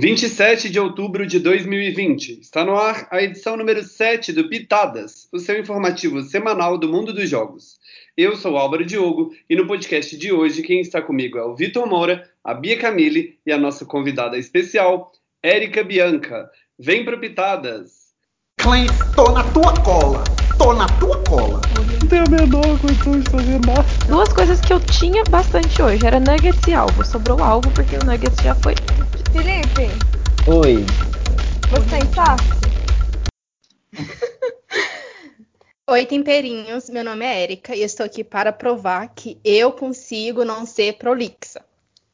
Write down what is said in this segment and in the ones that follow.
27 de outubro de 2020. Está no ar a edição número 7 do Pitadas, o seu informativo semanal do mundo dos jogos. Eu sou Álvaro Diogo e no podcast de hoje quem está comigo é o Vitor Moura, a Bia Camille e a nossa convidada especial, Érica Bianca. Vem pro Pitadas! Clank, tô na tua cola! Tô na tua cola! Não tenho a menor condição de fazer nada. Duas coisas que eu tinha bastante hoje era nuggets e alvo. Sobrou alvo porque o nuggets já foi. Felipe, Oi. você tem fácil? Oi, temperinhos. Meu nome é Erika e eu estou aqui para provar que eu consigo não ser prolixa.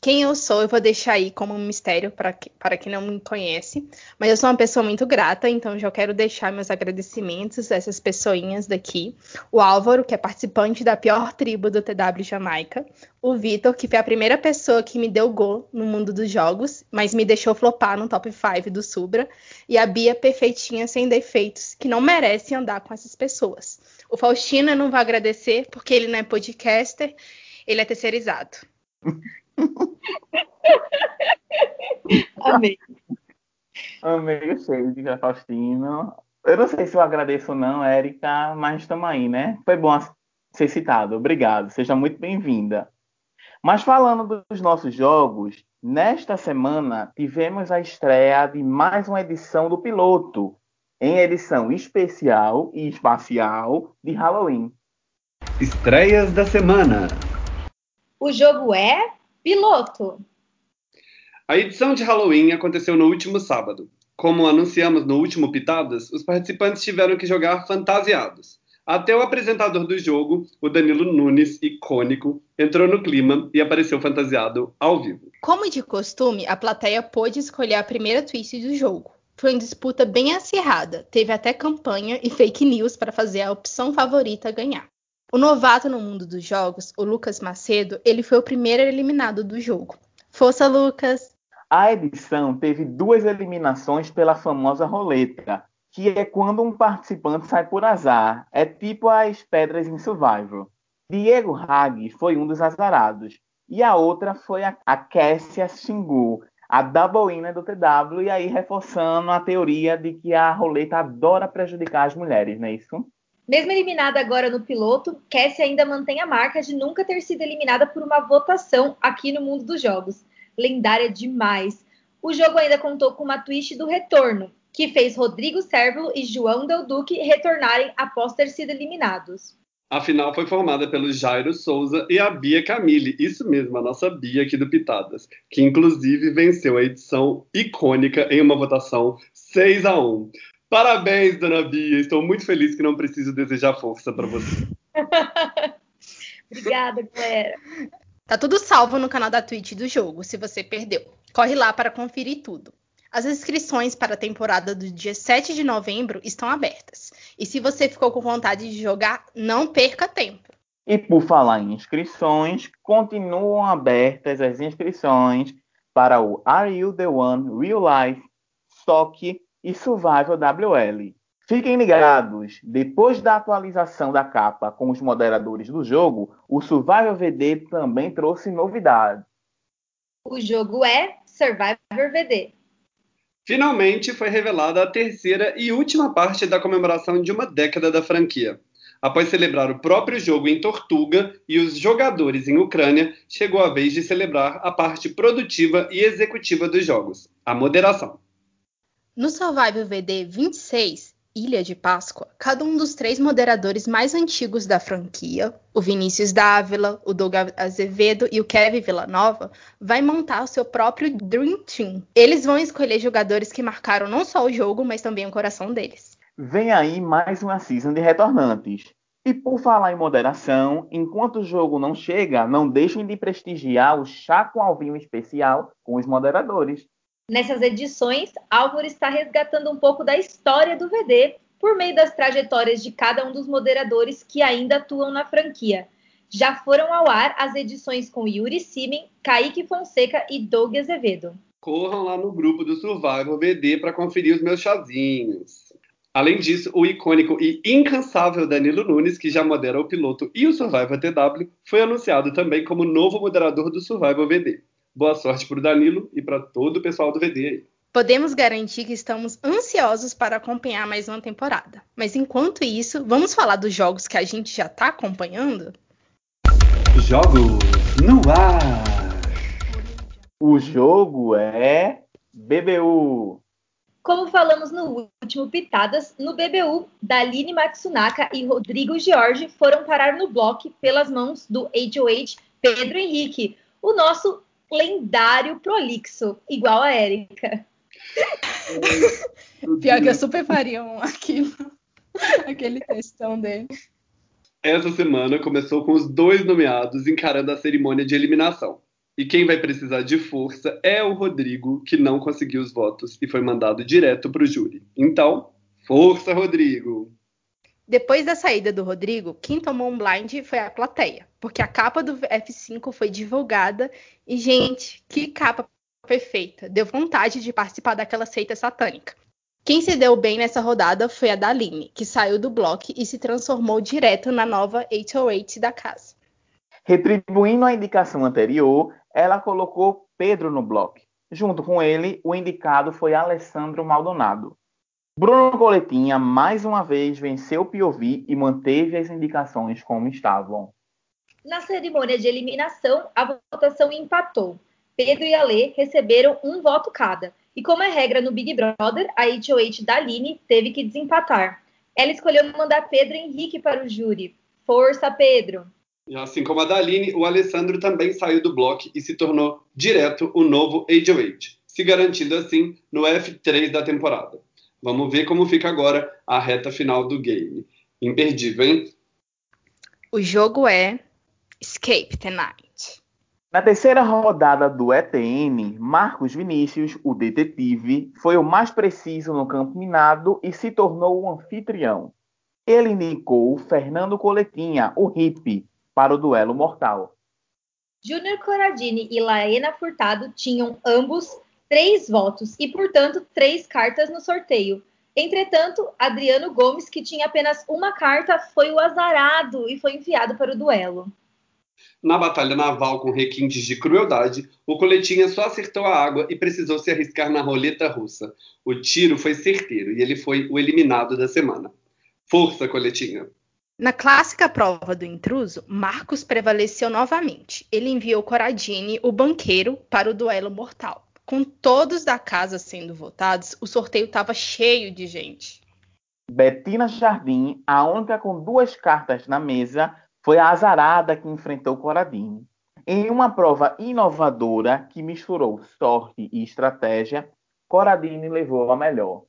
Quem eu sou, eu vou deixar aí como um mistério para, que, para quem não me conhece. Mas eu sou uma pessoa muito grata, então já quero deixar meus agradecimentos a essas pessoinhas daqui. O Álvaro, que é participante da pior tribo do TW Jamaica. O Vitor, que foi a primeira pessoa que me deu gol no mundo dos jogos, mas me deixou flopar no top 5 do Subra. E a Bia, perfeitinha, sem defeitos, que não merece andar com essas pessoas. O Faustino eu não vou agradecer, porque ele não é podcaster, ele é terceirizado. Amei. Amei o cheiro de Faustino. Eu não sei se eu agradeço ou não, Érica, mas estamos aí, né? Foi bom ser citado. Obrigado. Seja muito bem-vinda. Mas falando dos nossos jogos, nesta semana tivemos a estreia de mais uma edição do piloto, em edição especial e espacial de Halloween. Estreias da semana. O jogo é piloto. A edição de Halloween aconteceu no último sábado. Como anunciamos no último Pitadas, os participantes tiveram que jogar fantasiados. Até o apresentador do jogo, o Danilo Nunes, icônico, entrou no clima e apareceu fantasiado ao vivo. Como de costume, a plateia pôde escolher a primeira twist do jogo. Foi uma disputa bem acirrada, teve até campanha e fake news para fazer a opção favorita ganhar. O novato no mundo dos jogos, o Lucas Macedo, ele foi o primeiro eliminado do jogo. Força, Lucas! A edição teve duas eliminações pela famosa roleta, que é quando um participante sai por azar. É tipo as pedras em Survival. Diego Hag foi um dos azarados. E a outra foi a, a Kessia Xingu, a double winner do TW, e aí reforçando a teoria de que a roleta adora prejudicar as mulheres, não é isso? Mesmo eliminada agora no piloto, Cassie ainda mantém a marca de nunca ter sido eliminada por uma votação aqui no mundo dos jogos. Lendária demais. O jogo ainda contou com uma twist do retorno, que fez Rodrigo Sérvulo e João Del Duque retornarem após ter sido eliminados. A final foi formada pelo Jairo Souza e a Bia Camille, isso mesmo, a nossa Bia aqui do Pitadas, que inclusive venceu a edição icônica em uma votação 6 a 1. Parabéns, dona Bia. Estou muito feliz que não preciso desejar força para você. Obrigada, galera. Tá tudo salvo no canal da Twitch do jogo, se você perdeu. Corre lá para conferir tudo. As inscrições para a temporada do dia 7 de novembro estão abertas. E se você ficou com vontade de jogar, não perca tempo. E por falar em inscrições, continuam abertas as inscrições para o Are You the One Real Life SOC e Survival WL. Fiquem ligados, depois da atualização da capa com os moderadores do jogo, o Survival VD também trouxe novidades. O jogo é Survivor VD. Finalmente foi revelada a terceira e última parte da comemoração de uma década da franquia. Após celebrar o próprio jogo em Tortuga e os jogadores em Ucrânia, chegou a vez de celebrar a parte produtiva e executiva dos jogos, a moderação. No Survival VD 26, Ilha de Páscoa, cada um dos três moderadores mais antigos da franquia, o Vinícius Dávila, o Doug Azevedo e o Kevin Villanova, vai montar o seu próprio Dream Team. Eles vão escolher jogadores que marcaram não só o jogo, mas também o coração deles. Vem aí mais uma season de retornantes. E por falar em moderação, enquanto o jogo não chega, não deixem de prestigiar o chá com alvinho especial com os moderadores. Nessas edições, Álvaro está resgatando um pouco da história do VD por meio das trajetórias de cada um dos moderadores que ainda atuam na franquia. Já foram ao ar as edições com Yuri Simen, Kaique Fonseca e Doug Azevedo. Corram lá no grupo do Survival VD para conferir os meus chazinhos. Além disso, o icônico e incansável Danilo Nunes, que já modera o piloto e o Survival TW, foi anunciado também como novo moderador do Survival VD. Boa sorte para o Danilo e para todo o pessoal do VD aí. Podemos garantir que estamos ansiosos para acompanhar mais uma temporada. Mas enquanto isso, vamos falar dos jogos que a gente já está acompanhando? Jogos no ar. O jogo é BBU. Como falamos no último Pitadas, no BBU, Daline Matsunaka e Rodrigo Jorge foram parar no bloco pelas mãos do HOH Pedro Henrique, o nosso lendário prolixo, igual a Érica. Pior que eu super faria um aquilo, aquele textão dele. Essa semana começou com os dois nomeados encarando a cerimônia de eliminação. E quem vai precisar de força é o Rodrigo, que não conseguiu os votos e foi mandado direto para o júri. Então, força, Rodrigo! Depois da saída do Rodrigo, quem tomou um blind foi a plateia, porque a capa do F5 foi divulgada e, gente, que capa perfeita! Deu vontade de participar daquela seita satânica. Quem se deu bem nessa rodada foi a Daline, que saiu do bloco e se transformou direto na nova 808 da casa. Retribuindo a indicação anterior, ela colocou Pedro no bloco. Junto com ele, o indicado foi Alessandro Maldonado. Bruno Coletinha, mais uma vez, venceu o POV e manteve as indicações como estavam. Na cerimônia de eliminação, a votação empatou. Pedro e Ale receberam um voto cada. E como é regra no Big Brother, a HOH da Aline teve que desempatar. Ela escolheu mandar Pedro Henrique para o júri. Força, Pedro! Assim como a Daline, o Alessandro também saiu do bloco e se tornou direto o novo HOH, se garantindo assim no F3 da temporada. Vamos ver como fica agora a reta final do game. Imperdível, hein? O jogo é Escape Tonight. Na terceira rodada do ETN, Marcos Vinícius, o detetive, foi o mais preciso no campo minado e se tornou o anfitrião. Ele indicou Fernando Coletinha, o hippie, para o duelo mortal. Júnior Coradini e Laena Furtado tinham ambos três votos e, portanto, três cartas no sorteio. Entretanto, Adriano Gomes, que tinha apenas uma carta, foi o azarado e foi enviado para o duelo. Na batalha naval com requintes de crueldade, o coletinha só acertou a água e precisou se arriscar na roleta russa. O tiro foi certeiro e ele foi o eliminado da semana. Força, coletinha! Na clássica prova do intruso, Marcos prevaleceu novamente. Ele enviou Coradini, o banqueiro, para o duelo mortal. Com todos da casa sendo votados, o sorteio estava cheio de gente. Betina Jardim, a única com duas cartas na mesa, foi a azarada que enfrentou Coradini. Em uma prova inovadora que misturou sorte e estratégia, Coradini levou a melhor.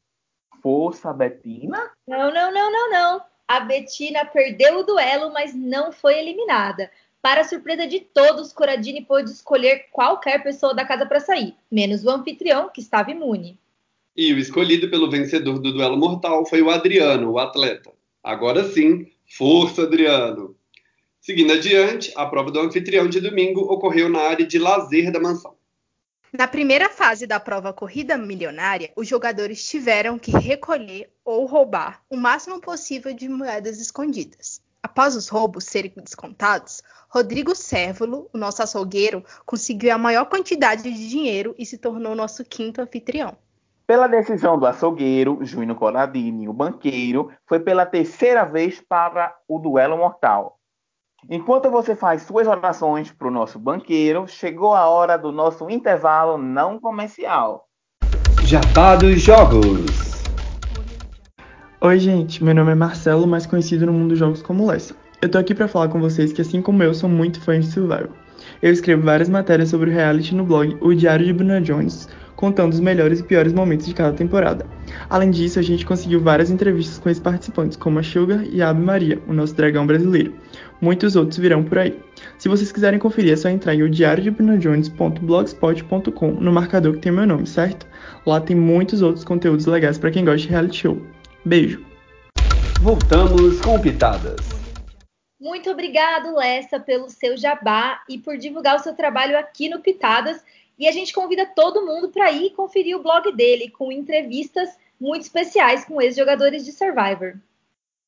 Força, Betina? Não, não, não, não, não a Betina perdeu o duelo, mas não foi eliminada. Para surpresa de todos, Coradini pôde escolher qualquer pessoa da casa para sair, menos o anfitrião, que estava imune. E o escolhido pelo vencedor do duelo mortal foi o Adriano, o atleta. Agora sim, força, Adriano! Seguindo adiante, a prova do anfitrião de domingo ocorreu na área de lazer da mansão. Na primeira fase da prova Corrida Milionária, os jogadores tiveram que recolher ou roubar o máximo possível de moedas escondidas. Após os roubos serem descontados, Rodrigo Sérvulo, o nosso açougueiro, conseguiu a maior quantidade de dinheiro e se tornou nosso quinto anfitrião. Pela decisão do açougueiro, Júnior Coradini, o banqueiro, foi pela terceira vez para o duelo mortal. Enquanto você faz suas orações para o nosso banqueiro, chegou a hora do nosso intervalo não comercial. Jabá dos Jogos. Oi, gente. Meu nome é Marcelo, mais conhecido no mundo dos jogos como Lessa. Eu tô aqui para falar com vocês que, assim como eu, sou muito fã de Survival. Eu escrevo várias matérias sobre o reality no blog O Diário de Bruna Jones, contando os melhores e piores momentos de cada temporada. Além disso, a gente conseguiu várias entrevistas com esses participantes, como a Sugar e a Ave Maria, o nosso dragão brasileiro. Muitos outros virão por aí. Se vocês quiserem conferir, é só entrar em odiariodeBrunoJones.blogspot.com no marcador que tem meu nome, certo? Lá tem muitos outros conteúdos legais para quem gosta de reality show. Beijo! Voltamos com Pitadas. Muito obrigado, Lessa, pelo seu jabá e por divulgar o seu trabalho aqui no Pitadas. E a gente convida todo mundo para ir conferir o blog dele com entrevistas muito especiais com ex-jogadores de Survivor.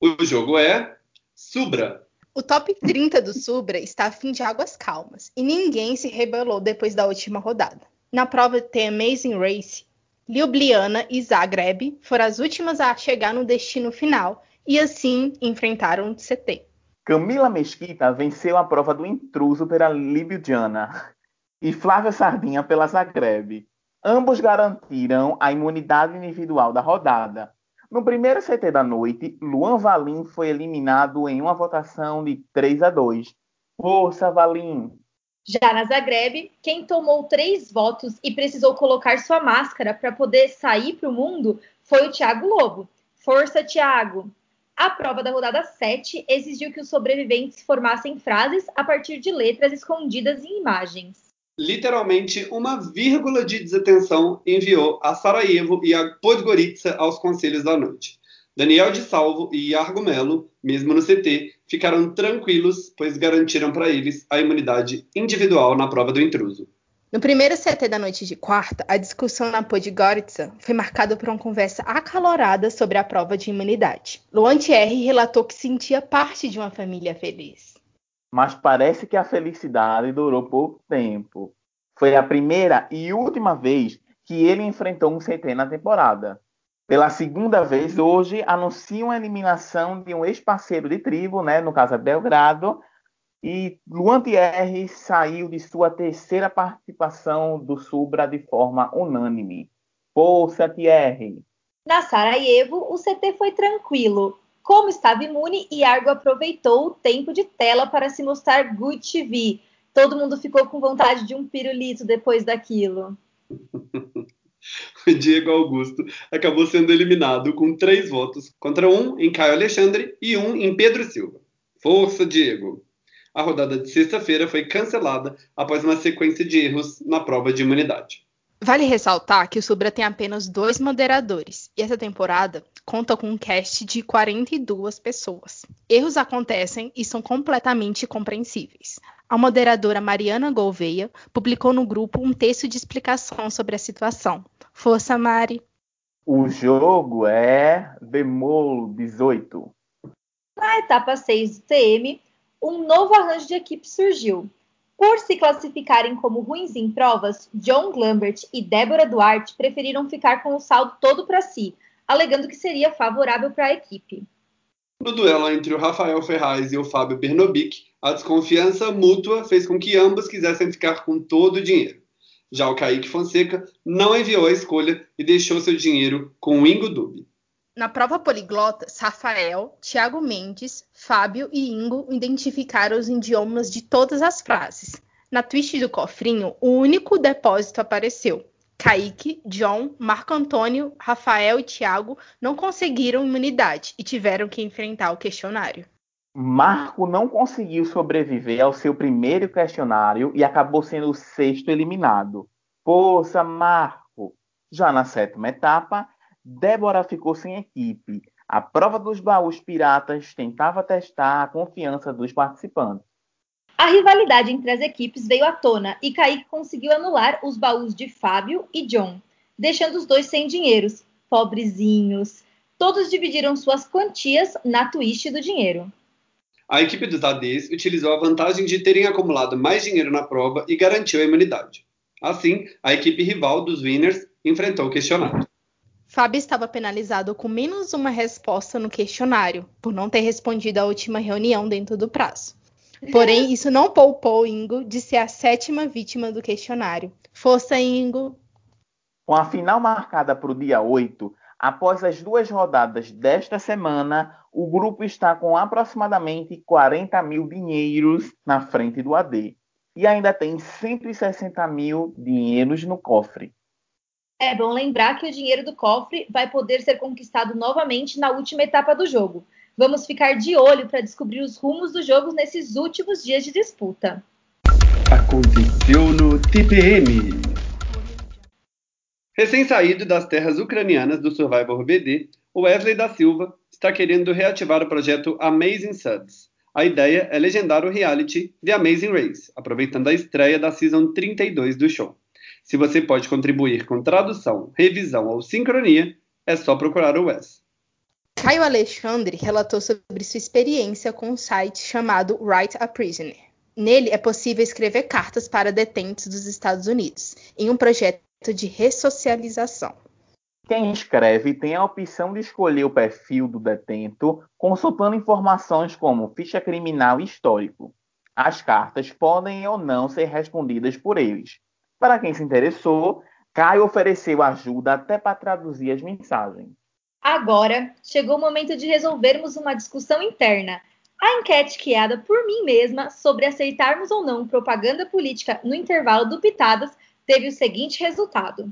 O jogo é Subra. O top 30 do Subra está a fim de águas calmas e ninguém se rebelou depois da última rodada. Na prova The Amazing Race, Ljubljana e Zagreb foram as últimas a chegar no destino final e assim enfrentaram o CT. Camila Mesquita venceu a prova do intruso pela Ljubljana e Flávia Sardinha pela Zagreb. Ambos garantiram a imunidade individual da rodada. No primeiro CT da noite, Luan Valim foi eliminado em uma votação de 3 a 2. Força, Valim! Já na Zagreb, quem tomou três votos e precisou colocar sua máscara para poder sair para o mundo foi o Thiago Lobo. Força, Thiago! A prova da rodada 7 exigiu que os sobreviventes formassem frases a partir de letras escondidas em imagens. Literalmente, uma vírgula de desatenção enviou a Sarajevo e a Podgorica aos conselhos da noite. Daniel de Salvo e Iargo Melo, mesmo no CT, ficaram tranquilos, pois garantiram para eles a imunidade individual na prova do intruso. No primeiro CT da noite de quarta, a discussão na Podgorica foi marcada por uma conversa acalorada sobre a prova de imunidade. Luan Thierry relatou que sentia parte de uma família feliz. Mas parece que a felicidade durou pouco tempo. Foi a primeira e última vez que ele enfrentou um CT na temporada. Pela segunda vez, hoje, anunciam a eliminação de um ex-parceiro de tribo, né, no caso é Belgrado, e Luan Thierry saiu de sua terceira participação do Subra de forma unânime. Força, Thierry! Na Sarajevo, o CT foi tranquilo. Como estava imune, Iargo aproveitou o tempo de tela para se mostrar good TV. Todo mundo ficou com vontade de um pirulito depois daquilo. Diego Augusto acabou sendo eliminado com três votos contra um em Caio Alexandre e um em Pedro Silva. Força, Diego! a rodada de sexta-feira foi cancelada após uma sequência de erros na prova de imunidade. Vale ressaltar que o Subra tem apenas dois moderadores e essa temporada conta com um cast de 42 pessoas. Erros acontecem e são completamente compreensíveis. A moderadora Mariana Gouveia publicou no grupo um texto de explicação sobre a situação. Força, Mari! O jogo é Bemol 18. Na etapa 6 do TM, um novo arranjo de equipe surgiu. Por se classificarem como ruins em provas, John Lambert e Débora Duarte preferiram ficar com o saldo todo para si, alegando que seria favorável para a equipe. No duelo entre o Rafael Ferraz e o Fábio Bernobic, a desconfiança mútua fez com que ambos quisessem ficar com todo o dinheiro. Já o Kaique Fonseca não enviou a escolha e deixou seu dinheiro com o Ingo Dube. Na prova poliglotas, Rafael, Tiago Mendes, Fábio e Ingo identificaram os idiomas de todas as frases. Na twist do cofrinho, o único depósito apareceu. Kaique, John, Marco Antônio, Rafael e Tiago não conseguiram imunidade e tiveram que enfrentar o questionário. Marco não conseguiu sobreviver ao seu primeiro questionário e acabou sendo o sexto eliminado. Força, Marco! Já na sétima etapa, Débora ficou sem equipe. A prova dos baús piratas tentava testar a confiança dos participantes. A rivalidade entre as equipes veio à tona e Kaique conseguiu anular os baús de Fábio e John, deixando os dois sem dinheiros. Pobrezinhos. Todos dividiram suas quantias na twist do dinheiro. A equipe dos ADs utilizou a vantagem de terem acumulado mais dinheiro na prova e garantiu a imunidade. Assim, a equipe rival dos Winners enfrentou o questionário. Fábio estava penalizado com menos uma resposta no questionário, por não ter respondido à última reunião dentro do prazo. Porém, isso não poupou Ingo de ser a sétima vítima do questionário. Força, Ingo! Com a final marcada para o dia 8, após as duas rodadas desta semana, o grupo está com aproximadamente 40 mil dinheiros na frente do AD. E ainda tem 160 mil dinheiros no cofre. É bom lembrar que o dinheiro do cofre vai poder ser conquistado novamente na última etapa do jogo. Vamos ficar de olho para descobrir os rumos do jogo nesses últimos dias de disputa. Aconteceu no TPM. Recém-saído das terras ucranianas do Survivor BD, o Wesley da Silva está querendo reativar o projeto Amazing Suds. A ideia é legendar o reality The Amazing Race, aproveitando a estreia da Season 32 do show. Se você pode contribuir com tradução, revisão ou sincronia, é só procurar o Wes. Caio Alexandre relatou sobre sua experiência com um site chamado Write a Prisoner. Nele é possível escrever cartas para detentos dos Estados Unidos, em um projeto de ressocialização. Quem escreve tem a opção de escolher o perfil do detento, consultando informações como ficha criminal e histórico. As cartas podem ou não ser respondidas por eles. Para quem se interessou, Caio ofereceu ajuda até para traduzir as mensagens. Agora chegou o momento de resolvermos uma discussão interna. A enquete criada por mim mesma sobre aceitarmos ou não propaganda política no intervalo do Pitadas teve o seguinte resultado: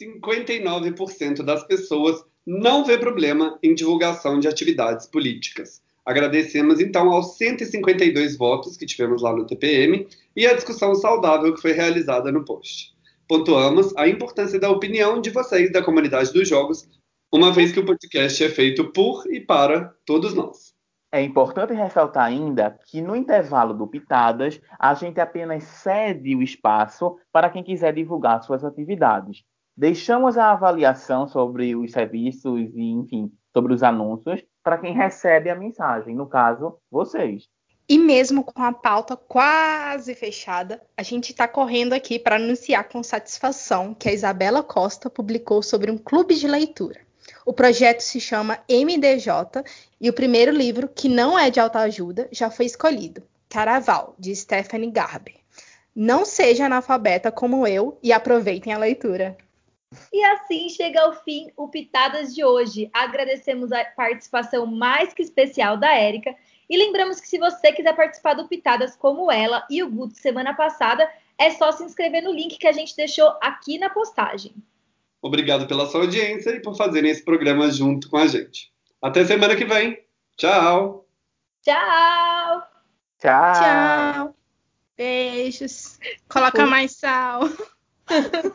59% das pessoas não vê problema em divulgação de atividades políticas. Agradecemos então aos 152 votos que tivemos lá no TPM e a discussão saudável que foi realizada no post. Pontuamos a importância da opinião de vocês da comunidade dos jogos, uma vez que o podcast é feito por e para todos nós. É importante ressaltar ainda que no intervalo do Pitadas, a gente apenas cede o espaço para quem quiser divulgar suas atividades. Deixamos a avaliação sobre os serviços e, enfim, sobre os anúncios para quem recebe a mensagem, no caso, vocês. E mesmo com a pauta quase fechada, a gente está correndo aqui para anunciar com satisfação que a Isabela Costa publicou sobre um clube de leitura. O projeto se chama MDJ e o primeiro livro, que não é de autoajuda, já foi escolhido: Caraval, de Stephanie Garber. Não seja analfabeta como eu e aproveitem a leitura. E assim chega ao fim o Pitadas de hoje. Agradecemos a participação mais que especial da Érica e lembramos que se você quiser participar do Pitadas como ela e o Guto semana passada, é só se inscrever no link que a gente deixou aqui na postagem. Obrigado pela sua audiência e por fazerem esse programa junto com a gente. Até semana que vem. Tchau. Tchau. Tchau. Tchau. Beijos. Coloca mais sal.